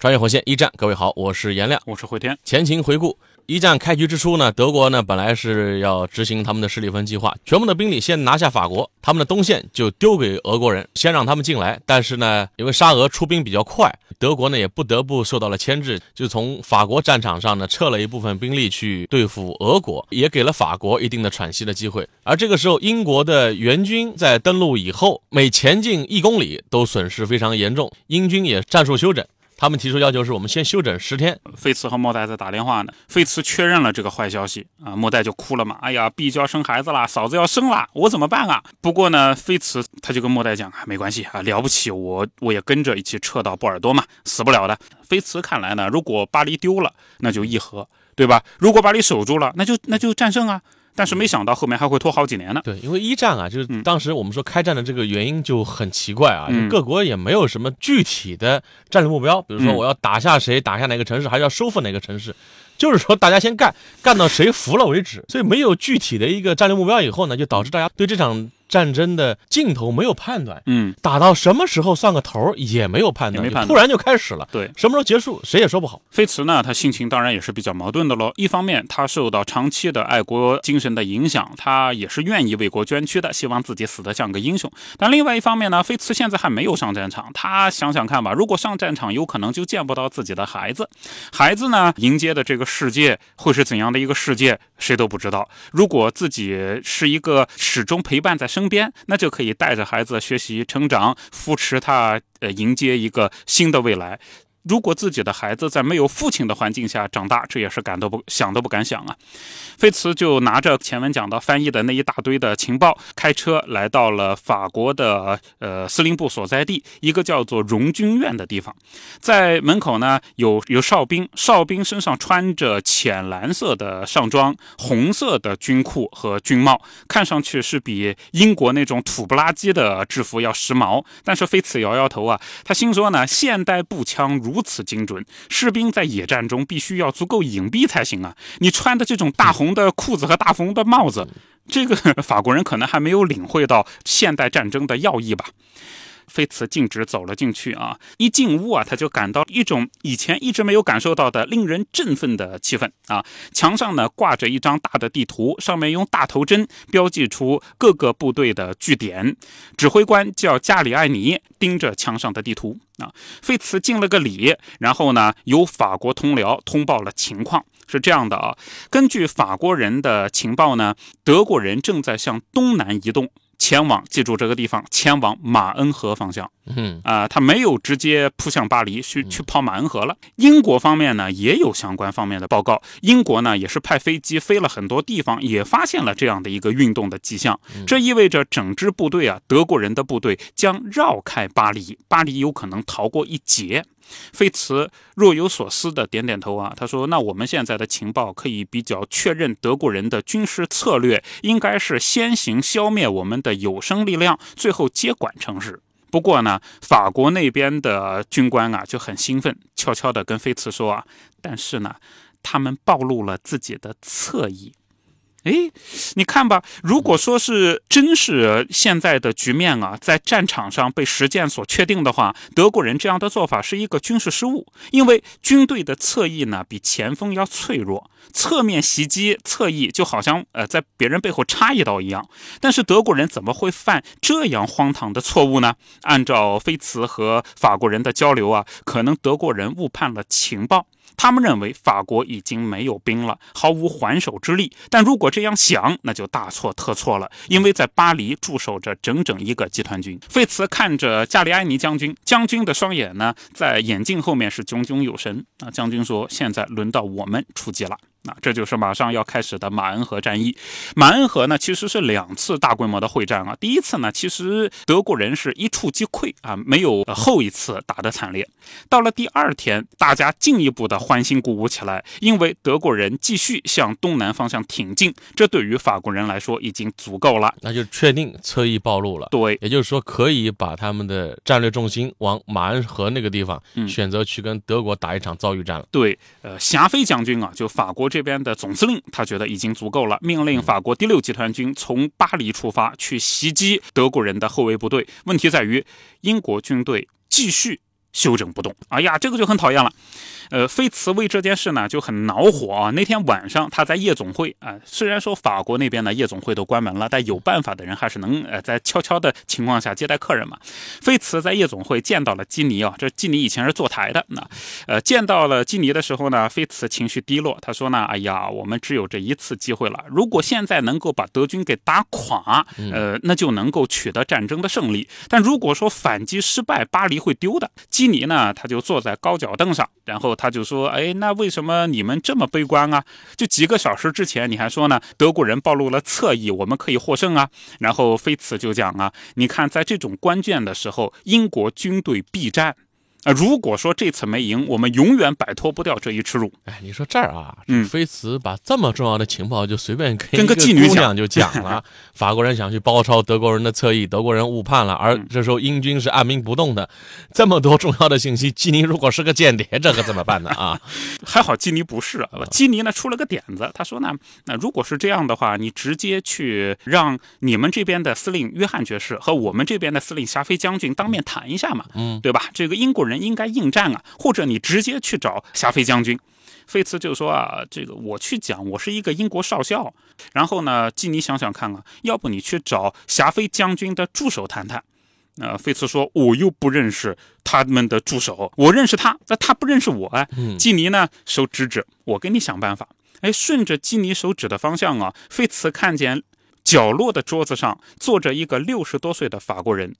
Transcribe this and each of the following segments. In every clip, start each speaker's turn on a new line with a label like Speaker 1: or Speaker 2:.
Speaker 1: 穿越火线一战，各位好，我是颜亮。
Speaker 2: 我是慧天。
Speaker 1: 前情回顾，一战开局之初呢，德国呢本来是要执行他们的施里芬计划，全部的兵力先拿下法国，他们的东线就丢给俄国人，先让他们进来。但是呢，因为沙俄出兵比较快，德国呢也不得不受到了牵制，就从法国战场上呢撤了一部分兵力去对付俄国，也给了法国一定的喘息的机会。而这个时候，英国的援军在登陆以后，每前进一公里都损失非常严重，英军也战术休整。他们提出要求是我们先休整十天。
Speaker 2: 费茨和莫代在打电话呢，费茨确认了这个坏消息啊，莫代就哭了嘛，哎呀，毕娇生孩子了，嫂子要生了，我怎么办啊？不过呢，费茨他就跟莫代讲啊，没关系啊，了不起，我我也跟着一起撤到波尔多嘛，死不了的。费茨看来呢，如果巴黎丢了，那就议和，对吧？如果巴黎守住了，那就那就战胜啊。但是没想到后面还会拖好几年呢。
Speaker 1: 对，因为一战啊，就是当时我们说开战的这个原因就很奇怪啊，各国也没有什么具体的战略目标，比如说我要打下谁，打下哪个城市，还是要收复哪个城市，就是说大家先干，干到谁服了为止。所以没有具体的一个战略目标以后呢，就导致大家对这场。战争的尽头没有判断，
Speaker 2: 嗯，
Speaker 1: 打到什么时候算个头也没有判断，判断突然就开始了，
Speaker 2: 对，
Speaker 1: 什么时候结束谁也说不好。
Speaker 2: 菲茨呢，他心情当然也是比较矛盾的喽。一方面，他受到长期的爱国精神的影响，他也是愿意为国捐躯的，希望自己死得像个英雄。但另外一方面呢，菲茨现在还没有上战场，他想想看吧，如果上战场，有可能就见不到自己的孩子，孩子呢迎接的这个世界会是怎样的一个世界，谁都不知道。如果自己是一个始终陪伴在身。身边，那就可以带着孩子学习成长，扶持他，呃，迎接一个新的未来。如果自己的孩子在没有父亲的环境下长大，这也是敢都不想都不敢想啊。菲茨就拿着前文讲到翻译的那一大堆的情报，开车来到了法国的呃司令部所在地，一个叫做荣军院的地方。在门口呢，有有哨兵，哨兵身上穿着浅蓝色的上装，红色的军裤和军帽，看上去是比英国那种土不拉几的制服要时髦。但是菲茨摇摇头啊，他心说呢，现代步枪如如此精准，士兵在野战中必须要足够隐蔽才行啊！你穿的这种大红的裤子和大红的帽子，这个法国人可能还没有领会到现代战争的要义吧。菲茨径直走了进去啊！一进屋啊，他就感到一种以前一直没有感受到的令人振奋的气氛啊！墙上呢挂着一张大的地图，上面用大头针标记出各个部队的据点。指挥官叫加里艾尼，盯着墙上的地图啊。费茨敬了个礼，然后呢，由法国通辽通报了情况。是这样的啊，根据法国人的情报呢，德国人正在向东南移动。前往，记住这个地方，前往马恩河方向。
Speaker 1: 嗯
Speaker 2: 啊，他没有直接扑向巴黎，去去跑马恩河了。英国方面呢，也有相关方面的报告。英国呢，也是派飞机飞了很多地方，也发现了这样的一个运动的迹象。这意味着整支部队啊，德国人的部队将绕开巴黎，巴黎有可能逃过一劫。费茨若有所思的点点头啊，他说：“那我们现在的情报可以比较确认，德国人的军事策略应该是先行消灭我们的有生力量，最后接管城市。不过呢，法国那边的军官啊就很兴奋，悄悄地跟菲茨说啊，但是呢，他们暴露了自己的侧翼。”哎，你看吧，如果说是真是现在的局面啊，在战场上被实践所确定的话，德国人这样的做法是一个军事失误，因为军队的侧翼呢比前锋要脆弱，侧面袭击侧翼就好像呃在别人背后插一刀一样。但是德国人怎么会犯这样荒唐的错误呢？按照菲茨和法国人的交流啊，可能德国人误判了情报。他们认为法国已经没有兵了，毫无还手之力。但如果这样想，那就大错特错了，因为在巴黎驻守着整整一个集团军。费茨看着加里埃尼将军，将军的双眼呢，在眼镜后面是炯炯有神。啊，将军说：“现在轮到我们出击了。”那这就是马上要开始的马恩河战役。马恩河呢，其实是两次大规模的会战啊。第一次呢，其实德国人是一触即溃啊，没有后一次打得惨烈。到了第二天，大家进一步的欢欣鼓舞起来，因为德国人继续向东南方向挺进，这对于法国人来说已经足够了。
Speaker 1: 那就确定侧翼暴露了。
Speaker 2: 对，
Speaker 1: 也就是说可以把他们的战略重心往马恩河那个地方选择去跟德国打一场遭遇战了。
Speaker 2: 对，呃，霞飞将军啊，就法国。这边的总司令他觉得已经足够了，命令法国第六集团军从巴黎出发去袭击德国人的后卫部队。问题在于，英国军队继续休整不动。哎呀，这个就很讨厌了。呃，菲茨为这件事呢就很恼火啊。那天晚上他在夜总会啊，虽然说法国那边的夜总会都关门了，但有办法的人还是能呃在悄悄的情况下接待客人嘛。菲茨在夜总会见到了基尼啊，这基尼以前是坐台的。那呃见到了基尼的时候呢，菲茨情绪低落，他说呢，哎呀，我们只有这一次机会了，如果现在能够把德军给打垮，呃，那就能够取得战争的胜利。但如果说反击失败，巴黎会丢的。基尼呢，他就坐在高脚凳上，然后。他就说：“哎，那为什么你们这么悲观啊？就几个小时之前你还说呢，德国人暴露了侧翼，我们可以获胜啊。”然后菲茨就讲啊：“你看，在这种关键的时候，英国军队必战。”啊，如果说这次没赢，我们永远摆脱不掉这一耻辱。
Speaker 1: 哎，你说这儿啊，嗯，菲茨把这么重要的情报就随便
Speaker 2: 跟个妓女讲
Speaker 1: 就讲了。法国人想去包抄德国人的侧翼，德国人误判了，而这时候英军是按兵不动的。这么多重要的信息，基尼如果是个间谍，这可怎么办呢？啊，
Speaker 2: 还好基尼不是。基尼呢出了个点子，他说呢，那如果是这样的话，你直接去让你们这边的司令约翰爵士和我们这边的司令霞飞将军当面谈一下嘛，嗯，对吧？这个英国人。人应该应战啊，或者你直接去找霞飞将军。菲茨就说啊，这个我去讲，我是一个英国少校。然后呢，基尼想想看啊，要不你去找霞飞将军的助手谈谈。那菲茨说，我又不认识他们的助手，我认识他，那他不认识我啊。基尼呢，手指指，我给你想办法。哎，顺着基尼手指的方向啊，菲茨看见角落的桌子上坐着一个六十多岁的法国人。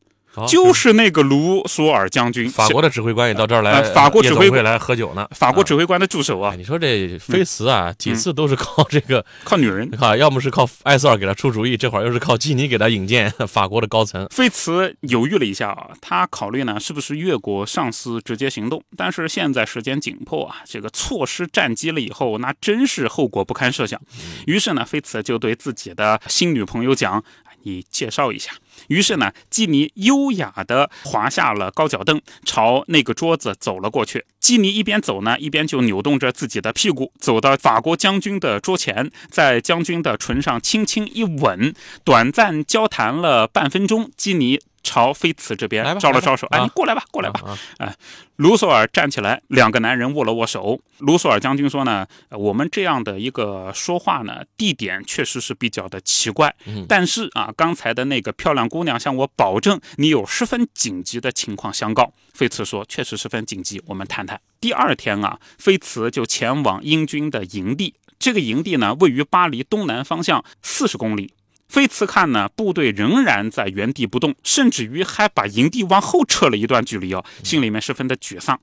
Speaker 2: 就是那个卢索尔将军，
Speaker 1: 法国的指挥官也到这儿来，
Speaker 2: 法国指挥
Speaker 1: 官来喝酒呢。
Speaker 2: 法国指挥官的助手啊，
Speaker 1: 你说这菲茨啊，几次都是靠这个
Speaker 2: 靠女人
Speaker 1: 啊，要么是靠艾瑟尔给他出主意，这会儿又是靠基尼给他引荐 法国的高层。
Speaker 2: 菲茨犹豫了一下啊，他考虑呢是不是越过上司直接行动，但是现在时间紧迫啊，这个错失战机了以后，那真是后果不堪设想。于是呢，菲茨就对自己的新女朋友讲。你介绍一下。于是呢，基尼优雅地滑下了高脚凳，朝那个桌子走了过去。基尼一边走呢，一边就扭动着自己的屁股，走到法国将军的桌前，在将军的唇上轻轻一吻。短暂交谈了半分钟，基尼。朝菲茨这边招了招手，哎，你过来吧，过来吧。哎，卢索尔站起来，两个男人握了握手。卢索尔将军说呢，我们这样的一个说话呢，地点确实是比较的奇怪。但是啊，刚才的那个漂亮姑娘向我保证，你有十分紧急的情况相告。菲茨说，确实十分紧急，我们谈谈。第二天啊，菲茨就前往英军的营地，这个营地呢，位于巴黎东南方向四十公里。菲茨看呢，部队仍然在原地不动，甚至于还把营地往后撤了一段距离哦，心里面十分的沮丧。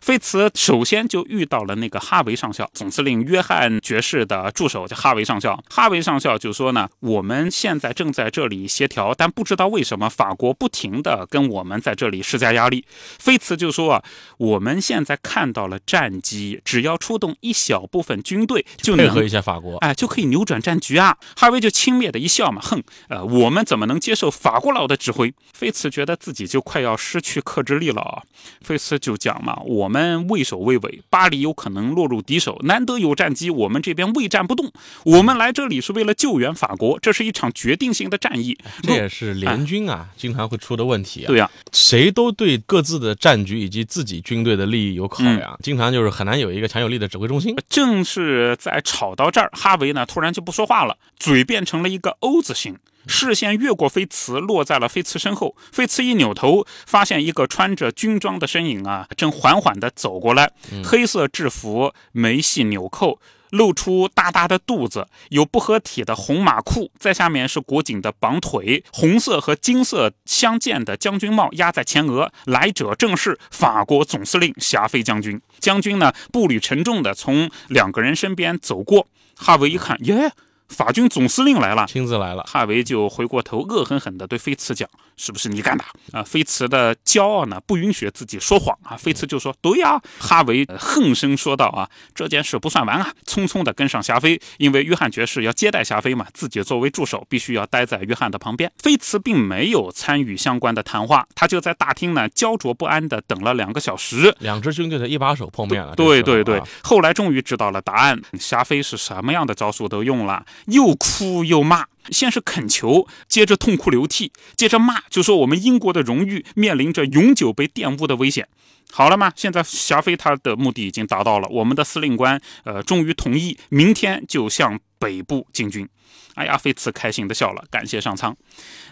Speaker 2: 菲茨首先就遇到了那个哈维上校，总司令约翰爵士的助手叫哈维上校。哈维上校就说呢，我们现在正在这里协调，但不知道为什么法国不停的跟我们在这里施加压力。菲茨就说啊，我们现在看到了战机，只要出动一小部分军队，就
Speaker 1: 配合一下法国，
Speaker 2: 哎，就可以扭转战局啊。哈维就轻蔑的一笑。嘛，哼，呃，我们怎么能接受法国佬的指挥？菲茨觉得自己就快要失去克制力了啊！菲茨就讲嘛，我们畏首畏尾，巴黎有可能落入敌手，难得有战机，我们这边畏战不动。我们来这里是为了救援法国，这是一场决定性的战役。
Speaker 1: 这也是联军啊经常会出的问题啊。
Speaker 2: 对呀，
Speaker 1: 谁都对各自的战局以及自己军队的利益有考量，经常就是很难有一个强有力的指挥中心。
Speaker 2: 正是在吵到这儿，哈维呢突然就不说话了，嘴变成了一个 O。字形视线越过飞茨，落在了飞茨身后。飞茨一扭头，发现一个穿着军装的身影啊，正缓缓地走过来。黑色制服，没系纽扣，露出大大的肚子，有不合体的红马裤，在下面是裹紧的绑腿，红色和金色相间的将军帽压在前额。来者正是法国总司令霞飞将军。将军呢，步履沉重的从两个人身边走过。哈维一看，耶！法军总司令来了，
Speaker 1: 亲自来了。
Speaker 2: 哈维就回过头，恶狠狠地对菲茨讲：“是不是你干的？”啊，菲茨的骄傲呢，不允许自己说谎啊。菲茨就说：“对呀。”哈维横声说道：“啊，这件事不算完啊！”匆匆地跟上霞飞，因为约翰爵士要接待霞飞嘛，自己作为助手，必须要待在约翰的旁边。菲茨并没有参与相关的谈话，他就在大厅呢焦灼不安地等了两个小时。
Speaker 1: 两支军队的一把手碰面了。
Speaker 2: 对对对，后来终于知道了答案。霞飞是什么样的招数都用了。又哭又骂，先是恳求，接着痛哭流涕，接着骂，就说我们英国的荣誉面临着永久被玷污的危险。好了吗？现在霞飞他的目的已经达到了，我们的司令官呃终于同意明天就向北部进军。哎呀，菲茨开心的笑了，感谢上苍。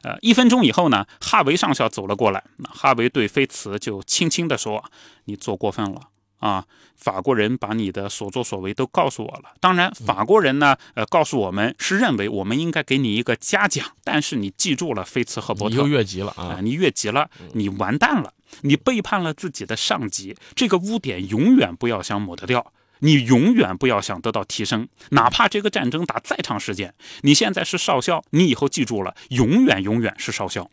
Speaker 2: 呃，一分钟以后呢，哈维上校走了过来，哈维对菲茨就轻轻的说：“你做过分了。”啊，法国人把你的所作所为都告诉我了。当然，法国人呢，呃，告诉我们是认为我们应该给你一个嘉奖。但是你记住了，菲茨赫伯特，
Speaker 1: 你又越级了啊！
Speaker 2: 你越级了，你完蛋了，你背叛了自己的上级，这个污点永远不要想抹得掉，你永远不要想得到提升，哪怕这个战争打再长时间，你现在是少校，你以后记住了，永远永远是少校。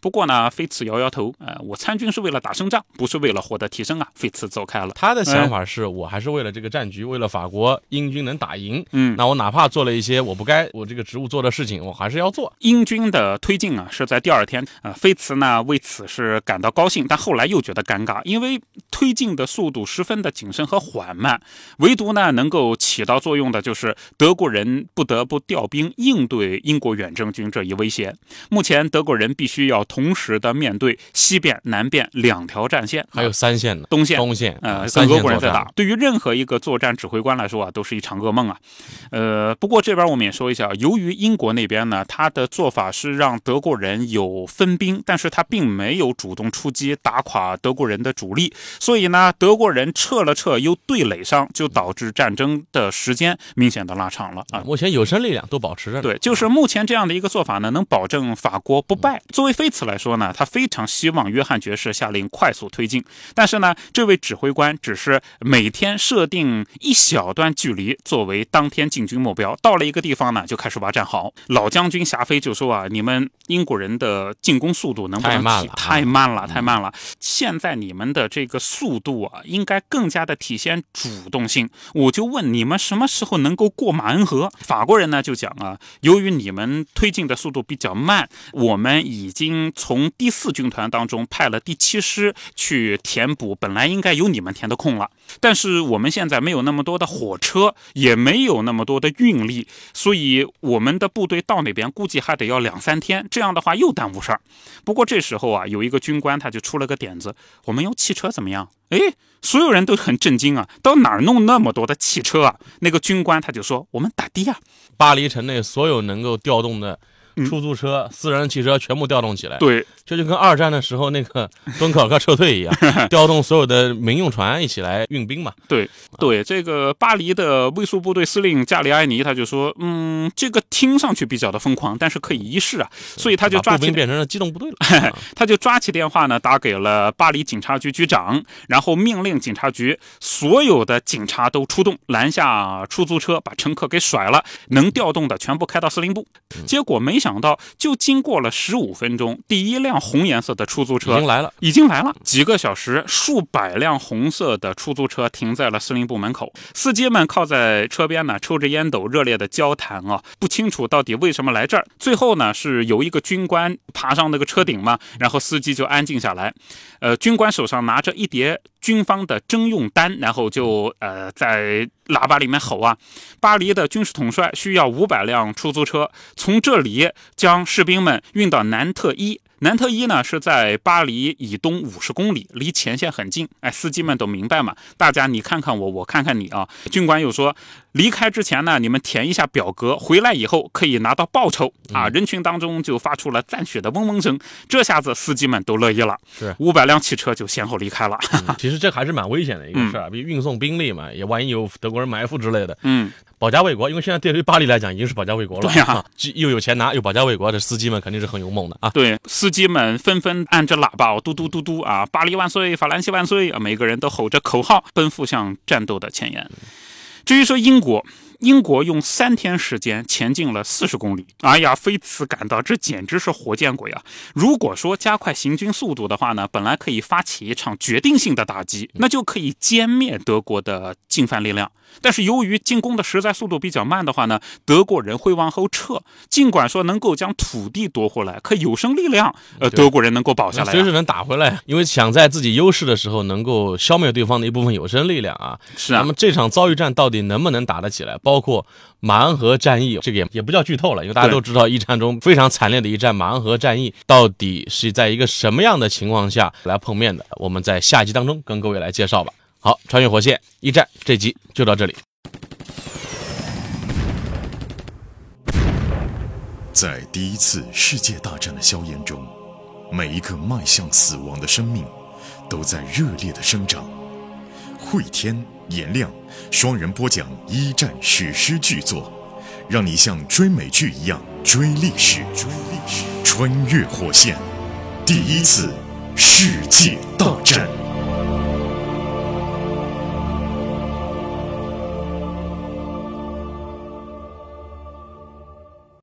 Speaker 2: 不过呢，菲茨摇摇头，呃，我参军是为了打胜仗，不是为了获得提升啊。菲茨走开了。
Speaker 1: 他的想法是我还是为了这个战局，为了法国英军能打赢。
Speaker 2: 嗯，
Speaker 1: 那我哪怕做了一些我不该我这个职务做的事情，我还是要做。
Speaker 2: 英军的推进啊，是在第二天啊。菲茨呢为此是感到高兴，但后来又觉得尴尬，因为推进的速度十分的谨慎和缓慢。唯独呢能够起到作用的，就是德国人不得不调兵应对英国远征军这一威胁。目前德国人必须要。同时的面对西边、南边两条战线，
Speaker 1: 还有三线呢
Speaker 2: 东线、
Speaker 1: 东线，
Speaker 2: 呃，跟俄国人在打。对于任何一个作战指挥官来说啊，都是一场噩梦啊。呃，不过这边我们也说一下，由于英国那边呢，他的做法是让德国人有分兵，但是他并没有主动出击打垮德国人的主力，所以呢，德国人撤了撤又对垒上，就导致战争的时间明显的拉长了啊。
Speaker 1: 目前有生力量都保持着，
Speaker 2: 对，就是目前这样的一个做法呢，能保证法国不败。作为菲茨来说呢，他非常希望约翰爵士下令快速推进，但是呢，这位指挥官只是每天设定一小段距离作为当天进军目标，到了一个地方呢，就开始挖战壕。老将军霞飞就说啊，你们英国人的进攻速度能不能
Speaker 1: 太慢了？
Speaker 2: 太慢了，太慢了！现在你们的这个速度啊，应该更加的体现主动性。我就问你们什么时候能够过马恩河？法国人呢就讲啊，由于你们推进的速度比较慢，我们已经从第四军团当中派了第七师去填补本来应该由你们填的空了，但是我们现在没有那么多的火车，也没有那么多的运力，所以我们的部队到那边估计还得要两三天，这样的话又耽误事儿。不过这时候啊，有一个军官他就出了个点子，我们用汽车怎么样？哎，所有人都很震惊啊，到哪儿弄那么多的汽车啊？那个军官他就说，我们打的呀，
Speaker 1: 巴黎城内所有能够调动的。出租车、私人汽车全部调动起来，
Speaker 2: 对，
Speaker 1: 这就跟二战的时候那个敦刻尔克撤退一样，调动所有的民用船一起来运兵嘛。
Speaker 2: 对，对，这个巴黎的卫戍部队司令加里埃尼他就说，嗯，这个听上去比较的疯狂，但是可以一试啊，所以他就抓起
Speaker 1: 变成了机动部队了，
Speaker 2: 他就抓起电话呢，打给了巴黎警察局局长，然后命令警察局所有的警察都出动，拦下出租车，把乘客给甩了，能调动的全部开到司令部。结果没想。想到，就经过了十五分钟，第一辆红颜色的出租车
Speaker 1: 已经来了，
Speaker 2: 已经来了。几个小时，数百辆红色的出租车停在了司令部门口，司机们靠在车边呢，抽着烟斗，热烈的交谈啊，不清楚到底为什么来这儿。最后呢，是由一个军官爬上那个车顶嘛，然后司机就安静下来。呃，军官手上拿着一叠军方的征用单，然后就呃在喇叭里面吼啊：“巴黎的军事统帅需要五百辆出租车，从这里将士兵们运到南特伊。”南特伊呢是在巴黎以东五十公里，离前线很近。哎，司机们都明白嘛，大家你看看我，我看看你啊。军官又说，离开之前呢，你们填一下表格，回来以后可以拿到报酬啊。人群当中就发出了赞许的嗡嗡声，这下子司机们都乐意了。
Speaker 1: 是
Speaker 2: 五百辆汽车就先后离开了。
Speaker 1: 其实这还是蛮危险的一个事儿，比如运送兵力嘛，也万一有德国人埋伏之类的。
Speaker 2: 嗯，
Speaker 1: 保家卫国，因为现在对于巴黎来讲已经是保家卫国了。
Speaker 2: 对呀，
Speaker 1: 既又有钱拿，又保家卫国，这司机们肯定是很勇猛的啊。
Speaker 2: 对，司司机们纷纷按着喇叭，嘟嘟嘟嘟啊，巴黎万岁，法兰西万岁啊！每个人都吼着口号，奔赴向战斗的前沿。至于说英国。英国用三天时间前进了四十公里。哎呀，菲茨感到这简直是活见鬼啊！如果说加快行军速度的话呢，本来可以发起一场决定性的打击，那就可以歼灭德国的进犯力量。但是由于进攻的实在速度比较慢的话呢，德国人会往后撤。尽管说能够将土地夺回来，可有生力量，呃，德国人能够保下来，
Speaker 1: 随时能打回来。因为想在自己优势的时候能够消灭对方的一部分有生力量啊。
Speaker 2: 是啊。
Speaker 1: 那么这场遭遇战到底能不能打得起来？包括马恩河战役，这个也也不叫剧透了，因为大家都知道一战中非常惨烈的一战马恩河战役到底是在一个什么样的情况下来碰面的？我们在下集当中跟各位来介绍吧。好，穿越火线一战这集就到这里。
Speaker 3: 在第一次世界大战的硝烟中，每一个迈向死亡的生命都在热烈的生长。汇天。颜亮双人播讲一战史诗巨作，让你像追美剧一样追历史，追历史，穿越火线，第一次世界大战。